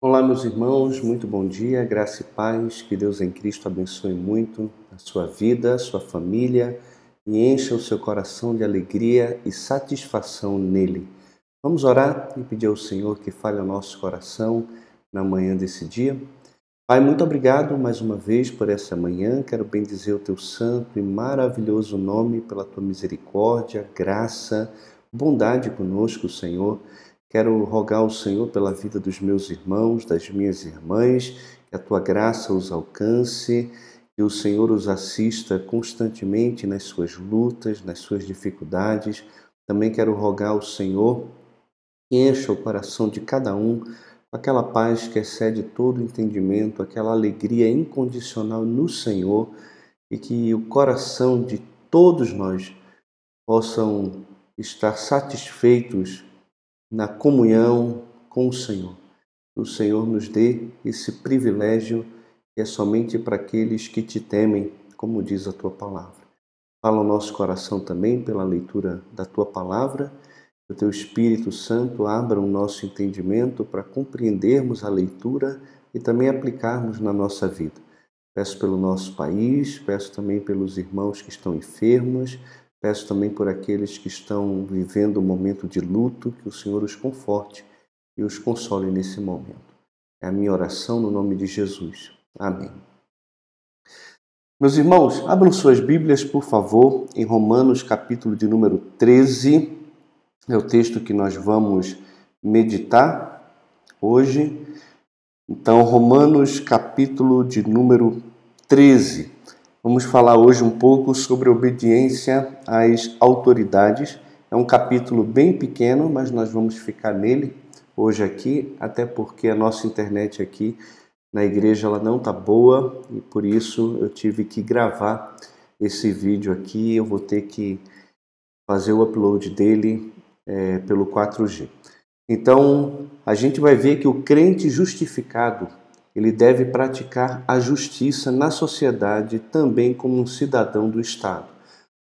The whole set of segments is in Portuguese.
Olá, meus irmãos, muito bom dia, graça e paz, que Deus em Cristo abençoe muito a sua vida, a sua família e encha o seu coração de alegria e satisfação nele. Vamos orar e pedir ao Senhor que fale ao nosso coração na manhã desse dia. Pai, muito obrigado mais uma vez por essa manhã. Quero bendizer o teu santo e maravilhoso nome pela tua misericórdia, graça, bondade conosco, Senhor. Quero rogar ao Senhor pela vida dos meus irmãos, das minhas irmãs, que a tua graça os alcance, que o Senhor os assista constantemente nas suas lutas, nas suas dificuldades. Também quero rogar ao Senhor que encha o coração de cada um com aquela paz que excede todo entendimento, aquela alegria incondicional no Senhor e que o coração de todos nós possam estar satisfeitos na comunhão com o Senhor. Que o Senhor nos dê esse privilégio que é somente para aqueles que te temem, como diz a tua palavra. Fala o nosso coração também pela leitura da tua palavra. Que o teu Espírito Santo abra o nosso entendimento para compreendermos a leitura e também aplicarmos na nossa vida. Peço pelo nosso país, peço também pelos irmãos que estão enfermos, Peço também por aqueles que estão vivendo um momento de luto, que o Senhor os conforte e os console nesse momento. É a minha oração no nome de Jesus. Amém. Meus irmãos, abram suas Bíblias, por favor, em Romanos, capítulo de número 13. É o texto que nós vamos meditar hoje. Então, Romanos, capítulo de número 13. Vamos falar hoje um pouco sobre obediência às autoridades. É um capítulo bem pequeno, mas nós vamos ficar nele hoje aqui, até porque a nossa internet aqui na igreja ela não tá boa e por isso eu tive que gravar esse vídeo aqui. Eu vou ter que fazer o upload dele é, pelo 4G. Então a gente vai ver que o crente justificado ele deve praticar a justiça na sociedade também como um cidadão do Estado.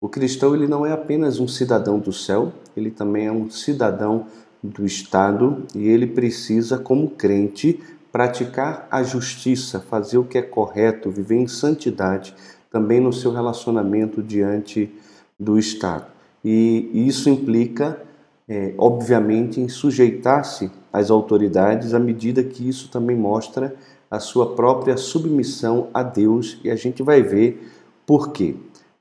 O cristão ele não é apenas um cidadão do céu, ele também é um cidadão do Estado e ele precisa, como crente, praticar a justiça, fazer o que é correto, viver em santidade também no seu relacionamento diante do Estado. E isso implica, é, obviamente, em sujeitar-se às autoridades à medida que isso também mostra a sua própria submissão a Deus e a gente vai ver por quê.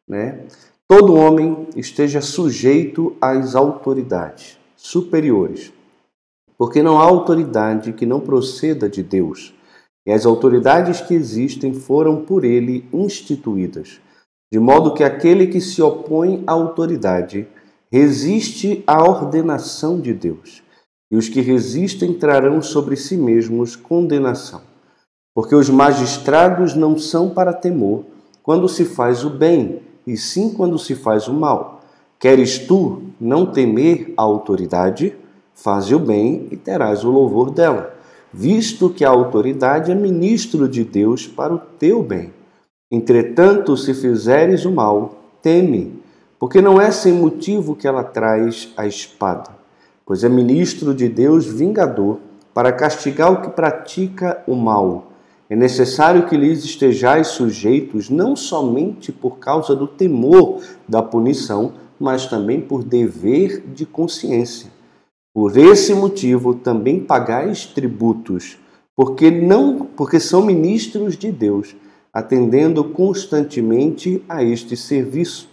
Né? Todo homem esteja sujeito às autoridades superiores, porque não há autoridade que não proceda de Deus, e as autoridades que existem foram por ele instituídas, de modo que aquele que se opõe à autoridade resiste à ordenação de Deus, e os que resistem trarão sobre si mesmos condenação. Porque os magistrados não são para temor quando se faz o bem, e sim quando se faz o mal. Queres tu não temer a autoridade? Faze o bem e terás o louvor dela, visto que a autoridade é ministro de Deus para o teu bem. Entretanto, se fizeres o mal, teme, porque não é sem motivo que ela traz a espada, pois é ministro de Deus vingador para castigar o que pratica o mal é necessário que lhes estejais sujeitos não somente por causa do temor da punição, mas também por dever de consciência. Por esse motivo também pagais tributos, porque não, porque são ministros de Deus, atendendo constantemente a este serviço.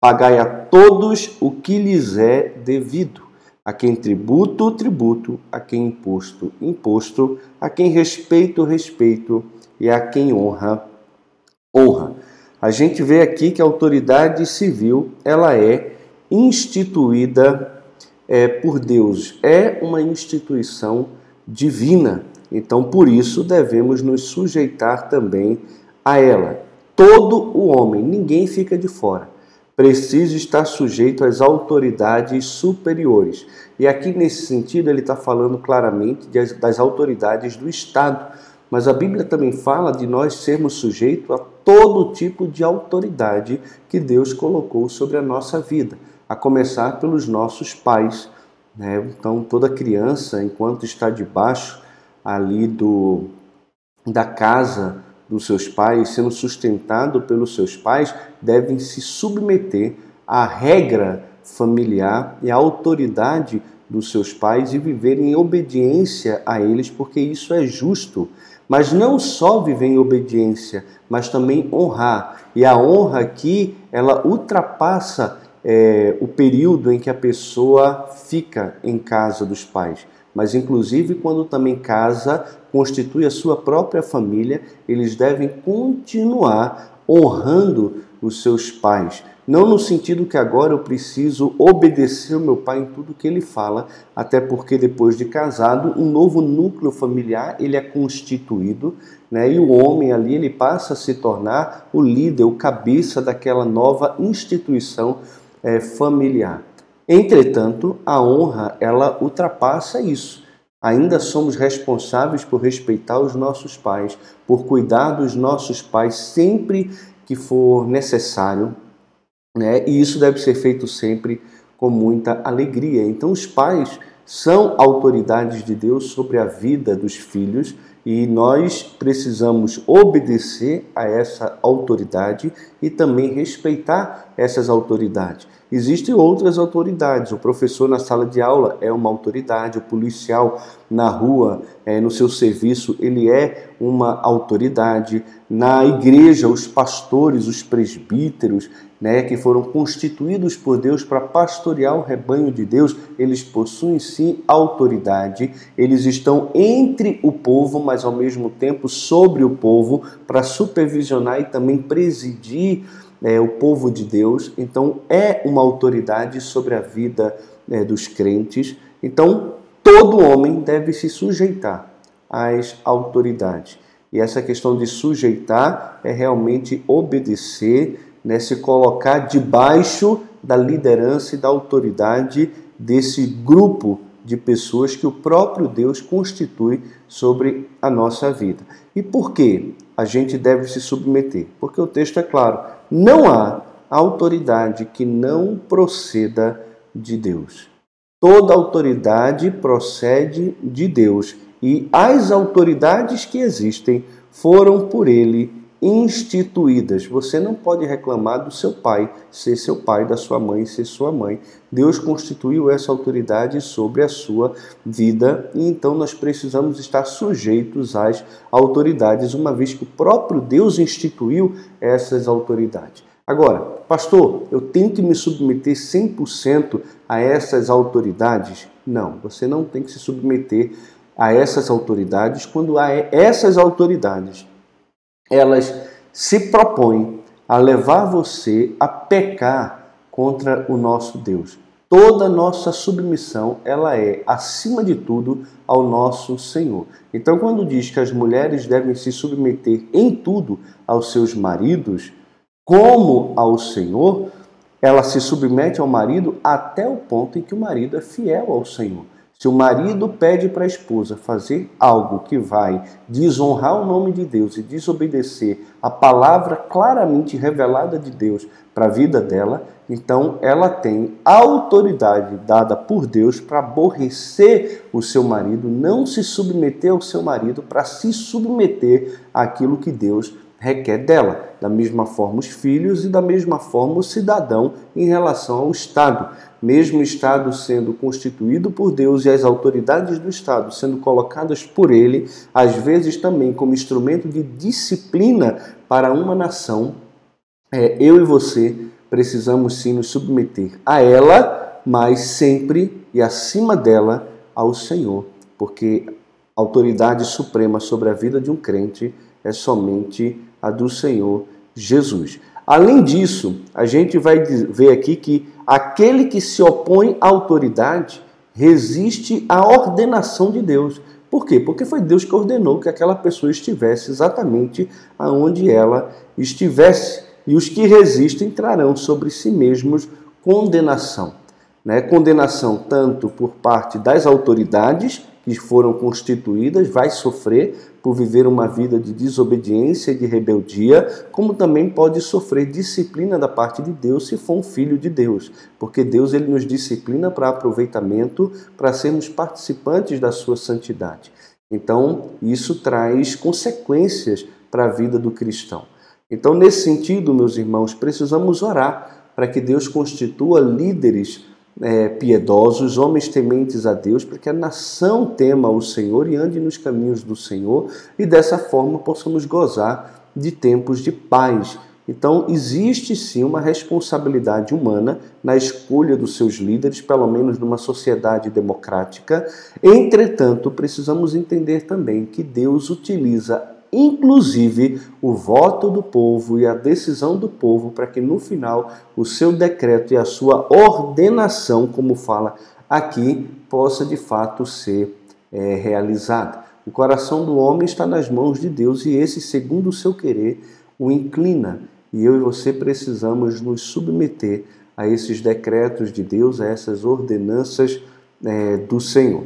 Pagai a todos o que lhes é devido a quem tributo, tributo, a quem imposto, imposto, a quem respeito, respeito, e a quem honra, honra. A gente vê aqui que a autoridade civil ela é instituída é, por Deus, é uma instituição divina. Então, por isso, devemos nos sujeitar também a ela. Todo o homem, ninguém fica de fora precisa estar sujeito às autoridades superiores. E aqui, nesse sentido, ele está falando claramente das autoridades do Estado. Mas a Bíblia também fala de nós sermos sujeitos a todo tipo de autoridade que Deus colocou sobre a nossa vida, a começar pelos nossos pais. Né? Então, toda criança, enquanto está debaixo ali do da casa dos seus pais, sendo sustentado pelos seus pais, devem se submeter à regra familiar e à autoridade dos seus pais e viver em obediência a eles, porque isso é justo. Mas não só viver em obediência, mas também honrar. E a honra aqui, ela ultrapassa é, o período em que a pessoa fica em casa dos pais. Mas, inclusive, quando também casa, constitui a sua própria família, eles devem continuar honrando os seus pais. Não no sentido que agora eu preciso obedecer o meu pai em tudo que ele fala, até porque depois de casado, um novo núcleo familiar ele é constituído, né? E o homem ali ele passa a se tornar o líder, o cabeça daquela nova instituição é, familiar. Entretanto, a honra ela ultrapassa isso. Ainda somos responsáveis por respeitar os nossos pais, por cuidar dos nossos pais sempre que for necessário, né? E isso deve ser feito sempre com muita alegria. Então, os pais são autoridades de Deus sobre a vida dos filhos e nós precisamos obedecer a essa autoridade e também respeitar essas autoridades. Existem outras autoridades. O professor na sala de aula é uma autoridade, o policial na rua, é, no seu serviço, ele é uma autoridade. Na igreja, os pastores, os presbíteros, né, que foram constituídos por Deus para pastorear o rebanho de Deus, eles possuem sim autoridade. Eles estão entre o povo, mas ao mesmo tempo sobre o povo, para supervisionar e também presidir é, o povo de Deus, então é uma autoridade sobre a vida é, dos crentes. Então, todo homem deve se sujeitar às autoridades. E essa questão de sujeitar é realmente obedecer, né, se colocar debaixo da liderança e da autoridade desse grupo de pessoas que o próprio Deus constitui sobre a nossa vida. E por que a gente deve se submeter? Porque o texto é claro: não há autoridade que não proceda de Deus. Toda autoridade procede de Deus e as autoridades que existem foram por ele instituídas. Você não pode reclamar do seu pai ser seu pai, da sua mãe ser sua mãe. Deus constituiu essa autoridade sobre a sua vida e então nós precisamos estar sujeitos às autoridades, uma vez que o próprio Deus instituiu essas autoridades. Agora, pastor, eu tenho que me submeter 100% a essas autoridades? Não, você não tem que se submeter a essas autoridades quando há essas autoridades elas se propõem a levar você a pecar contra o nosso Deus. Toda nossa submissão, ela é, acima de tudo, ao nosso Senhor. Então, quando diz que as mulheres devem se submeter em tudo aos seus maridos, como ao Senhor, ela se submete ao marido até o ponto em que o marido é fiel ao Senhor. Se o marido pede para a esposa fazer algo que vai desonrar o nome de Deus e desobedecer a palavra claramente revelada de Deus para a vida dela, então ela tem autoridade dada por Deus para aborrecer o seu marido, não se submeter ao seu marido, para se submeter àquilo que Deus requer dela. Da mesma forma, os filhos e da mesma forma, o cidadão em relação ao Estado. Mesmo o Estado sendo constituído por Deus e as autoridades do Estado sendo colocadas por ele, às vezes também como instrumento de disciplina para uma nação, é, eu e você precisamos sim nos submeter a ela, mas sempre e acima dela ao Senhor, porque autoridade suprema sobre a vida de um crente é somente a do Senhor Jesus. Além disso, a gente vai ver aqui que aquele que se opõe à autoridade resiste à ordenação de Deus. Por quê? Porque foi Deus que ordenou que aquela pessoa estivesse exatamente aonde ela estivesse. E os que resistem trarão sobre si mesmos condenação. Né? Condenação tanto por parte das autoridades que foram constituídas vai sofrer por viver uma vida de desobediência e de rebeldia, como também pode sofrer disciplina da parte de Deus se for um filho de Deus, porque Deus ele nos disciplina para aproveitamento, para sermos participantes da sua santidade. Então, isso traz consequências para a vida do cristão. Então, nesse sentido, meus irmãos, precisamos orar para que Deus constitua líderes é, piedosos, homens tementes a Deus, para que a nação tema o Senhor e ande nos caminhos do Senhor e dessa forma possamos gozar de tempos de paz. Então, existe sim uma responsabilidade humana na escolha dos seus líderes, pelo menos numa sociedade democrática. Entretanto, precisamos entender também que Deus utiliza inclusive o voto do povo e a decisão do povo, para que no final o seu decreto e a sua ordenação, como fala aqui, possa de fato ser é, realizada. O coração do homem está nas mãos de Deus e esse, segundo o seu querer, o inclina. E eu e você precisamos nos submeter a esses decretos de Deus, a essas ordenanças é, do Senhor.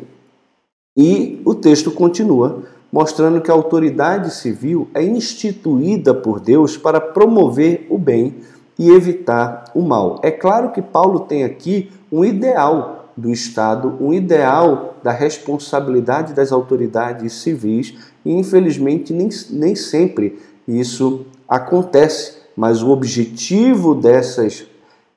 E o texto continua mostrando que a autoridade civil é instituída por Deus para promover o bem e evitar o mal. É claro que Paulo tem aqui um ideal do Estado, um ideal da responsabilidade das autoridades civis, e infelizmente nem, nem sempre isso acontece, mas o objetivo dessas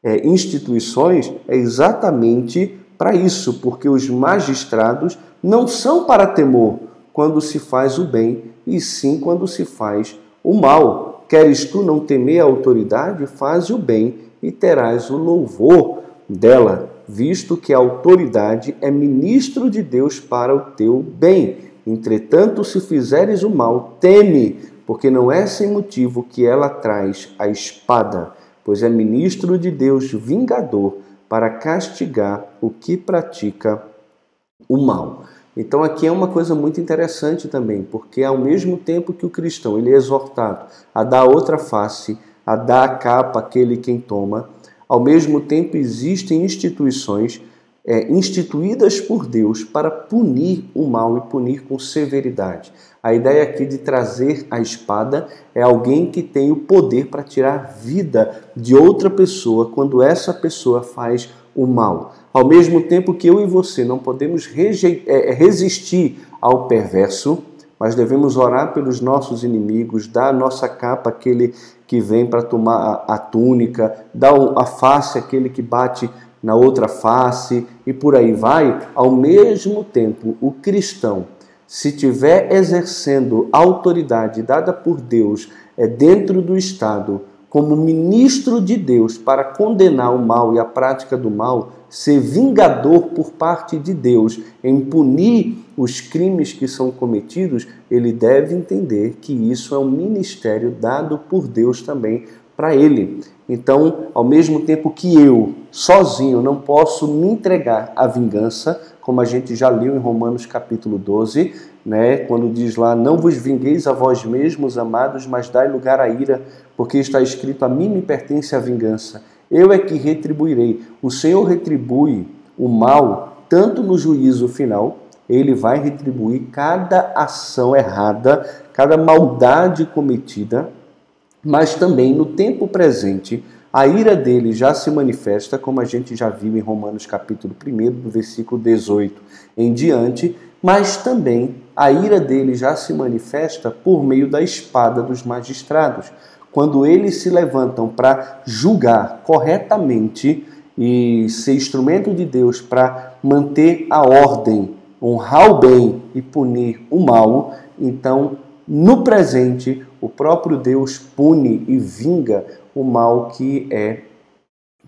é, instituições é exatamente para isso, porque os magistrados não são para temor, quando se faz o bem, e sim quando se faz o mal. Queres tu não temer a autoridade? Faze o bem e terás o louvor dela, visto que a autoridade é ministro de Deus para o teu bem. Entretanto, se fizeres o mal, teme, porque não é sem motivo que ela traz a espada, pois é ministro de Deus vingador para castigar o que pratica o mal. Então aqui é uma coisa muito interessante também, porque ao mesmo tempo que o cristão ele é exortado a dar outra face, a dar a capa àquele quem toma, ao mesmo tempo existem instituições é, instituídas por Deus para punir o mal e punir com severidade. A ideia aqui de trazer a espada é alguém que tem o poder para tirar vida de outra pessoa quando essa pessoa faz o mal. Ao mesmo tempo que eu e você não podemos é, resistir ao perverso, mas devemos orar pelos nossos inimigos, dar a nossa capa àquele que vem para tomar a túnica, dar a face àquele que bate na outra face e por aí vai. Ao mesmo tempo, o cristão, se tiver exercendo a autoridade dada por Deus é dentro do Estado, como ministro de Deus para condenar o mal e a prática do mal, ser vingador por parte de Deus em punir os crimes que são cometidos, ele deve entender que isso é um ministério dado por Deus também para ele. Então, ao mesmo tempo que eu, sozinho, não posso me entregar à vingança, como a gente já leu em Romanos capítulo 12, né, quando diz lá: Não vos vingueis a vós mesmos, amados, mas dai lugar à ira, porque está escrito: A mim me pertence a vingança. Eu é que retribuirei. O Senhor retribui o mal, tanto no juízo final, ele vai retribuir cada ação errada, cada maldade cometida, mas também no tempo presente, a ira dele já se manifesta, como a gente já viu em Romanos capítulo 1, do versículo 18 em diante, mas também a ira dele já se manifesta por meio da espada dos magistrados. Quando eles se levantam para julgar corretamente e ser instrumento de Deus para manter a ordem, honrar o bem e punir o mal, então no presente o próprio Deus pune e vinga o mal que é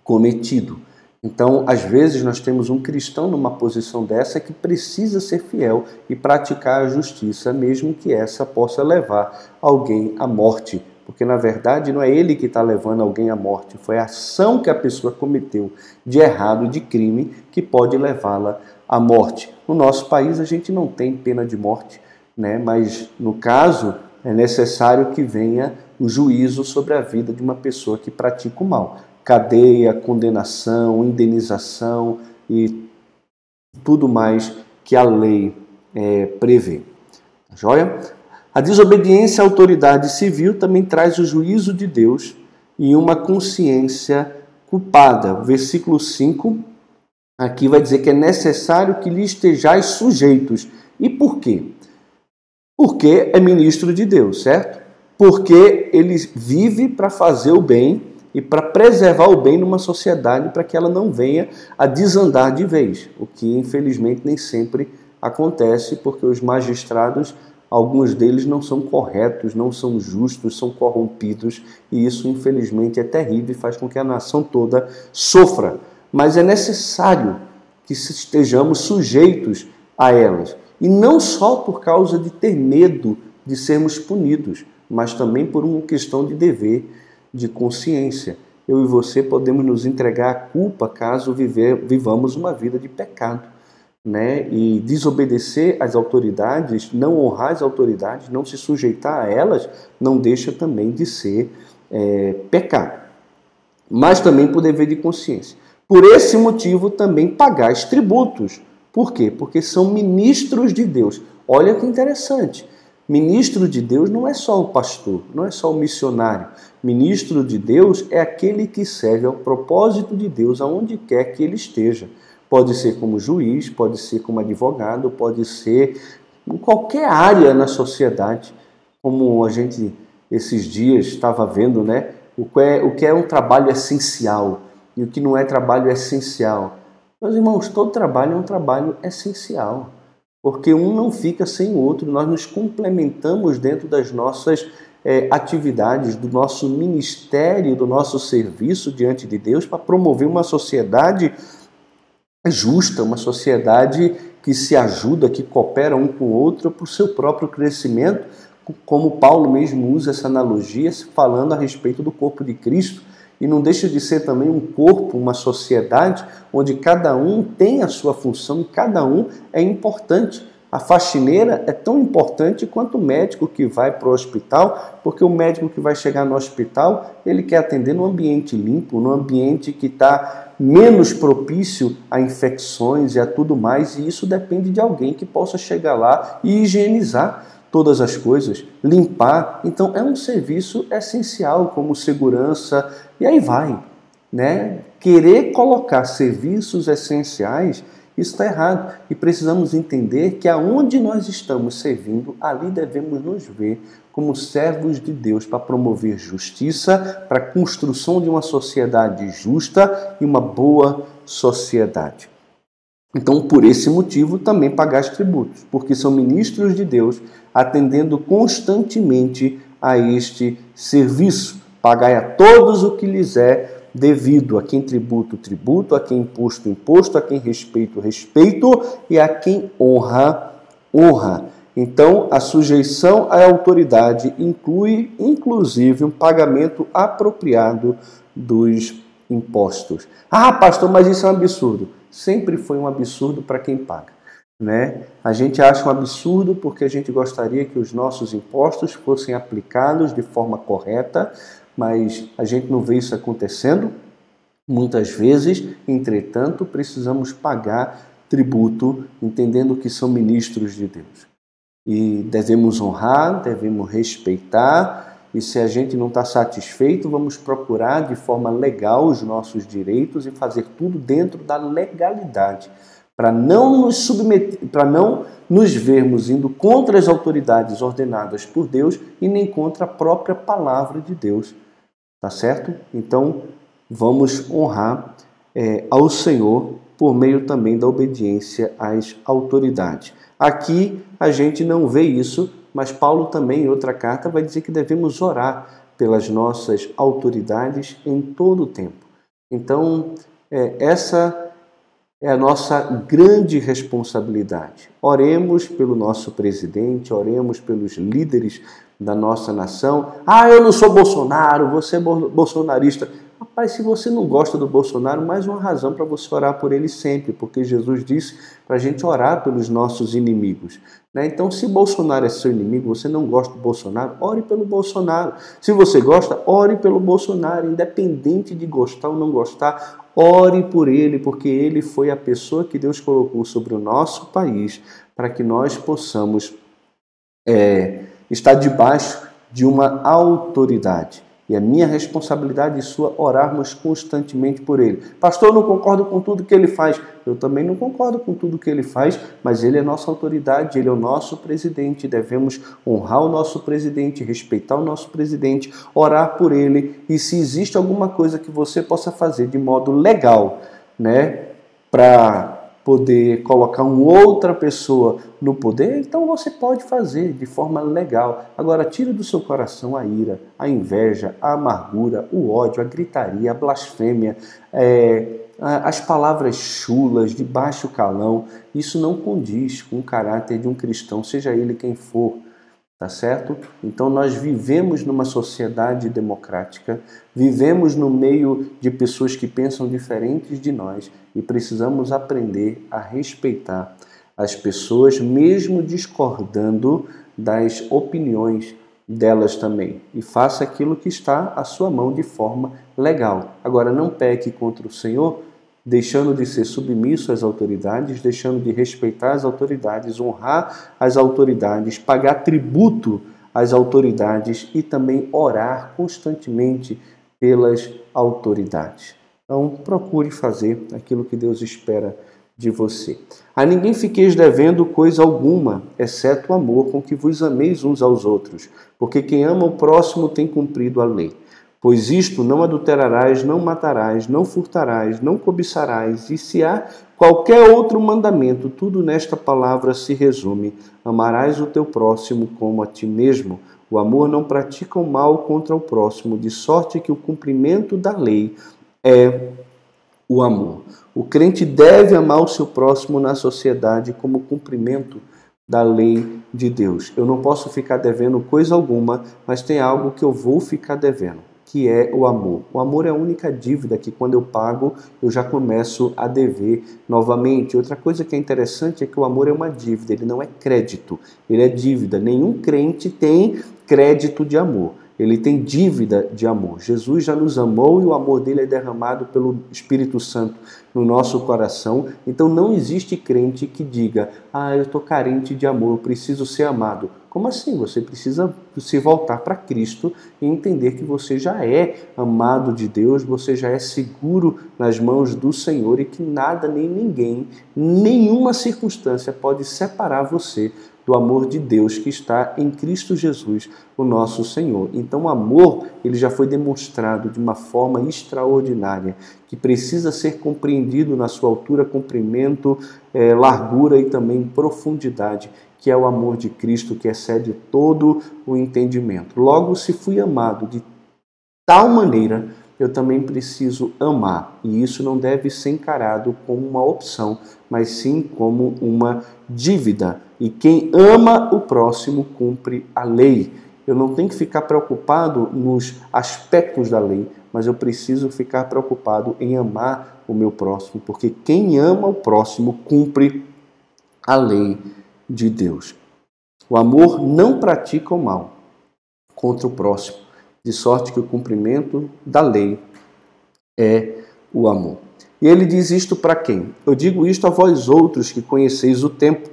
cometido. Então, às vezes, nós temos um cristão numa posição dessa que precisa ser fiel e praticar a justiça, mesmo que essa possa levar alguém à morte. Porque, na verdade, não é ele que está levando alguém à morte, foi a ação que a pessoa cometeu de errado, de crime, que pode levá-la à morte. No nosso país, a gente não tem pena de morte, né? mas, no caso, é necessário que venha o juízo sobre a vida de uma pessoa que pratica o mal cadeia, condenação, indenização e tudo mais que a lei é, prevê. Tá joia? A desobediência à autoridade civil também traz o juízo de Deus e uma consciência culpada. Versículo 5, aqui vai dizer que é necessário que lhe estejais sujeitos. E por quê? Porque é ministro de Deus, certo? Porque ele vive para fazer o bem e para preservar o bem numa sociedade para que ela não venha a desandar de vez, o que infelizmente nem sempre acontece, porque os magistrados, alguns deles não são corretos, não são justos, são corrompidos, e isso infelizmente é terrível e faz com que a nação toda sofra. Mas é necessário que estejamos sujeitos a elas, e não só por causa de ter medo de sermos punidos, mas também por uma questão de dever de consciência. Eu e você podemos nos entregar à culpa caso viver, vivamos uma vida de pecado. Né? E desobedecer às autoridades, não honrar as autoridades, não se sujeitar a elas, não deixa também de ser é, pecado. Mas também por dever de consciência. Por esse motivo, também pagais tributos. Por quê? Porque são ministros de Deus. Olha que interessante. Ministro de Deus não é só o pastor, não é só o missionário. Ministro de Deus é aquele que serve ao propósito de Deus aonde quer que ele esteja. Pode ser como juiz, pode ser como advogado, pode ser em qualquer área na sociedade, como a gente esses dias estava vendo, né? O que é, o que é um trabalho essencial e o que não é trabalho essencial. Meus irmãos, todo trabalho é um trabalho essencial porque um não fica sem o outro, nós nos complementamos dentro das nossas é, atividades, do nosso ministério, do nosso serviço diante de Deus para promover uma sociedade justa, uma sociedade que se ajuda, que coopera um com o outro para o seu próprio crescimento, como Paulo mesmo usa essa analogia, falando a respeito do corpo de Cristo e não deixa de ser também um corpo, uma sociedade onde cada um tem a sua função e cada um é importante. A faxineira é tão importante quanto o médico que vai para o hospital, porque o médico que vai chegar no hospital, ele quer atender num ambiente limpo, num ambiente que está menos propício a infecções e a tudo mais, e isso depende de alguém que possa chegar lá e higienizar todas as coisas, limpar. Então é um serviço essencial como segurança e aí vai, né? Querer colocar serviços essenciais isso está errado e precisamos entender que aonde nós estamos servindo, ali devemos nos ver como servos de Deus para promover justiça, para a construção de uma sociedade justa e uma boa sociedade. Então, por esse motivo, também pagar os tributos, porque são ministros de Deus atendendo constantemente a este serviço. Pagai a todos o que lhes é devido, a quem tributo, tributo, a quem imposto, imposto, a quem respeito, respeito e a quem honra, honra. Então, a sujeição à autoridade inclui, inclusive, um pagamento apropriado dos impostos. Ah, pastor, mas isso é um absurdo. Sempre foi um absurdo para quem paga. Né? A gente acha um absurdo porque a gente gostaria que os nossos impostos fossem aplicados de forma correta, mas a gente não vê isso acontecendo. Muitas vezes, entretanto, precisamos pagar tributo, entendendo que são ministros de Deus. E devemos honrar, devemos respeitar, e se a gente não está satisfeito, vamos procurar de forma legal os nossos direitos e fazer tudo dentro da legalidade para não nos submeter, para não nos vermos indo contra as autoridades ordenadas por Deus e nem contra a própria palavra de Deus. Tá certo? Então, vamos honrar é, ao Senhor por meio também da obediência às autoridades. Aqui a gente não vê isso, mas Paulo também, em outra carta, vai dizer que devemos orar pelas nossas autoridades em todo o tempo. Então, é, essa é a nossa grande responsabilidade. Oremos pelo nosso presidente, oremos pelos líderes da nossa nação. Ah, eu não sou Bolsonaro, você é bolsonarista. Rapaz, se você não gosta do Bolsonaro, mais uma razão para você orar por ele sempre, porque Jesus disse para a gente orar pelos nossos inimigos. Né? Então, se Bolsonaro é seu inimigo, você não gosta do Bolsonaro, ore pelo Bolsonaro. Se você gosta, ore pelo Bolsonaro, independente de gostar ou não gostar, Ore por ele, porque ele foi a pessoa que Deus colocou sobre o nosso país para que nós possamos é, estar debaixo de uma autoridade. E é minha responsabilidade e sua orarmos constantemente por ele. Pastor, eu não concordo com tudo que ele faz. Eu também não concordo com tudo que ele faz, mas ele é nossa autoridade, ele é o nosso presidente. Devemos honrar o nosso presidente, respeitar o nosso presidente, orar por ele. E se existe alguma coisa que você possa fazer de modo legal, né, para poder colocar uma outra pessoa no poder, então você pode fazer de forma legal. Agora, tire do seu coração a ira, a inveja, a amargura, o ódio, a gritaria, a blasfêmia, é, as palavras chulas, de baixo calão. Isso não condiz com o caráter de um cristão, seja ele quem for tá certo? Então nós vivemos numa sociedade democrática, vivemos no meio de pessoas que pensam diferentes de nós e precisamos aprender a respeitar as pessoas, mesmo discordando das opiniões delas também. E faça aquilo que está à sua mão de forma legal. Agora, não peque contra o Senhor deixando de ser submisso às autoridades, deixando de respeitar as autoridades, honrar as autoridades, pagar tributo às autoridades e também orar constantemente pelas autoridades. Então, procure fazer aquilo que Deus espera de você. A ninguém fiqueis devendo coisa alguma, exceto o amor com que vos ameis uns aos outros, porque quem ama o próximo tem cumprido a lei. Pois isto não adulterarás, não matarás, não furtarás, não cobiçarás, e se há qualquer outro mandamento, tudo nesta palavra se resume: amarás o teu próximo como a ti mesmo. O amor não pratica o mal contra o próximo, de sorte que o cumprimento da lei é o amor. O crente deve amar o seu próximo na sociedade como cumprimento da lei de Deus. Eu não posso ficar devendo coisa alguma, mas tem algo que eu vou ficar devendo que é o amor. O amor é a única dívida que quando eu pago, eu já começo a dever novamente. Outra coisa que é interessante é que o amor é uma dívida, ele não é crédito, ele é dívida. Nenhum crente tem crédito de amor. Ele tem dívida de amor. Jesus já nos amou e o amor dele é derramado pelo Espírito Santo no nosso coração. Então não existe crente que diga: "Ah, eu estou carente de amor, eu preciso ser amado". Como assim? Você precisa se voltar para Cristo e entender que você já é amado de Deus, você já é seguro nas mãos do Senhor e que nada nem ninguém, nenhuma circunstância pode separar você do amor de Deus que está em Cristo Jesus, o nosso Senhor. Então, o amor, ele já foi demonstrado de uma forma extraordinária, que precisa ser compreendido na sua altura, comprimento, eh, largura e também profundidade, que é o amor de Cristo que excede todo o entendimento. Logo, se fui amado de tal maneira, eu também preciso amar. E isso não deve ser encarado como uma opção, mas sim como uma dívida. E quem ama o próximo cumpre a lei. Eu não tenho que ficar preocupado nos aspectos da lei, mas eu preciso ficar preocupado em amar o meu próximo, porque quem ama o próximo cumpre a lei de Deus. O amor não pratica o mal contra o próximo, de sorte que o cumprimento da lei é o amor. E ele diz isto para quem? Eu digo isto a vós outros que conheceis o tempo.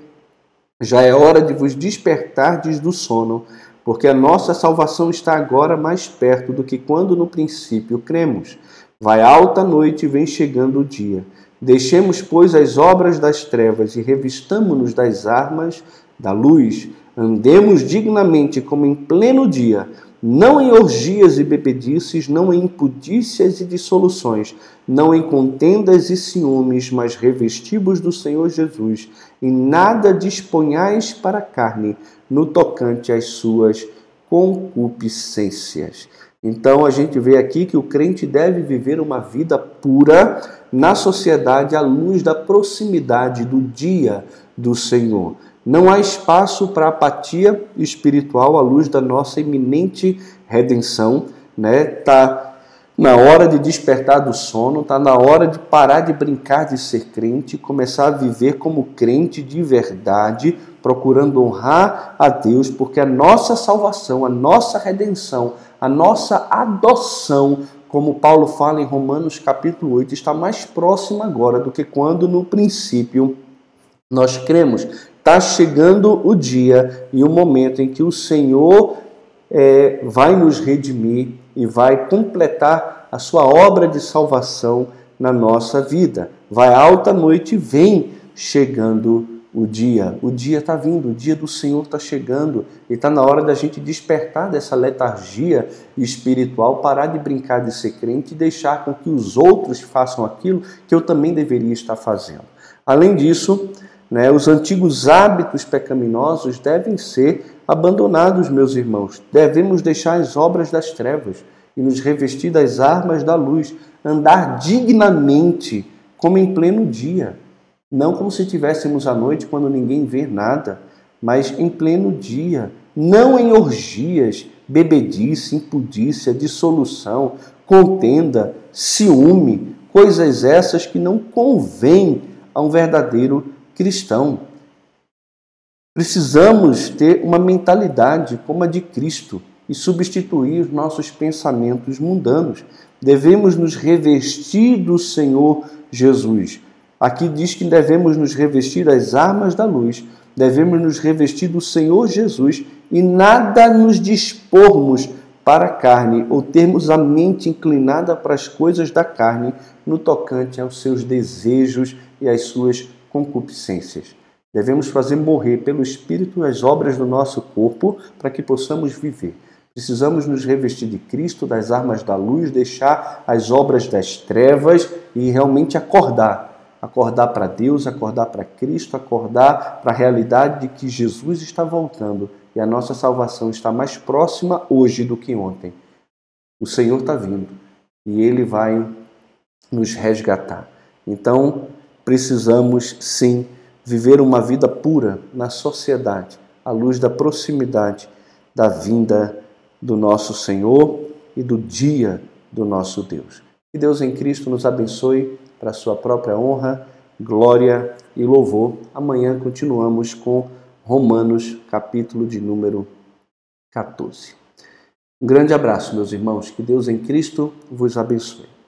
Já é hora de vos despertardes do sono, porque a nossa salvação está agora mais perto do que quando no princípio cremos. Vai alta noite e vem chegando o dia. Deixemos, pois, as obras das trevas e revistamo-nos das armas da luz. Andemos dignamente como em pleno dia, não em orgias e bebedices, não em impudícias e dissoluções, não em contendas e ciúmes, mas revestivos do Senhor Jesus, e nada disponhais para a carne no tocante às suas concupiscências. Então a gente vê aqui que o crente deve viver uma vida pura na sociedade à luz da proximidade do dia do Senhor. Não há espaço para apatia espiritual à luz da nossa iminente redenção, né? Tá na hora de despertar do sono, tá na hora de parar de brincar de ser crente, começar a viver como crente de verdade, procurando honrar a Deus, porque a nossa salvação, a nossa redenção, a nossa adoção, como Paulo fala em Romanos capítulo 8, está mais próxima agora do que quando no princípio nós cremos. Está chegando o dia e o momento em que o Senhor é, vai nos redimir e vai completar a sua obra de salvação na nossa vida. Vai alta noite e vem chegando o dia. O dia está vindo, o dia do Senhor está chegando e está na hora da gente despertar dessa letargia espiritual, parar de brincar de ser crente e deixar com que os outros façam aquilo que eu também deveria estar fazendo. Além disso, né, os antigos hábitos pecaminosos devem ser abandonados, meus irmãos. Devemos deixar as obras das trevas e nos revestir das armas da luz, andar dignamente, como em pleno dia. Não como se estivéssemos à noite quando ninguém vê nada, mas em pleno dia, não em orgias, bebedice, impudícia, dissolução, contenda, ciúme, coisas essas que não convêm a um verdadeiro cristão. Precisamos ter uma mentalidade como a de Cristo e substituir os nossos pensamentos mundanos. Devemos nos revestir do Senhor Jesus Aqui diz que devemos nos revestir das armas da luz, devemos nos revestir do Senhor Jesus e nada nos dispormos para a carne ou termos a mente inclinada para as coisas da carne no tocante aos seus desejos e às suas concupiscências. Devemos fazer morrer pelo Espírito as obras do nosso corpo para que possamos viver. Precisamos nos revestir de Cristo, das armas da luz, deixar as obras das trevas e realmente acordar acordar para Deus, acordar para Cristo, acordar para a realidade de que Jesus está voltando e a nossa salvação está mais próxima hoje do que ontem. O Senhor está vindo e Ele vai nos resgatar. Então, precisamos sim viver uma vida pura na sociedade, à luz da proximidade da vinda do nosso Senhor e do dia do nosso Deus. Que Deus em Cristo nos abençoe para sua própria honra, glória e louvor. Amanhã continuamos com Romanos, capítulo de número 14. Um grande abraço, meus irmãos. Que Deus em Cristo vos abençoe.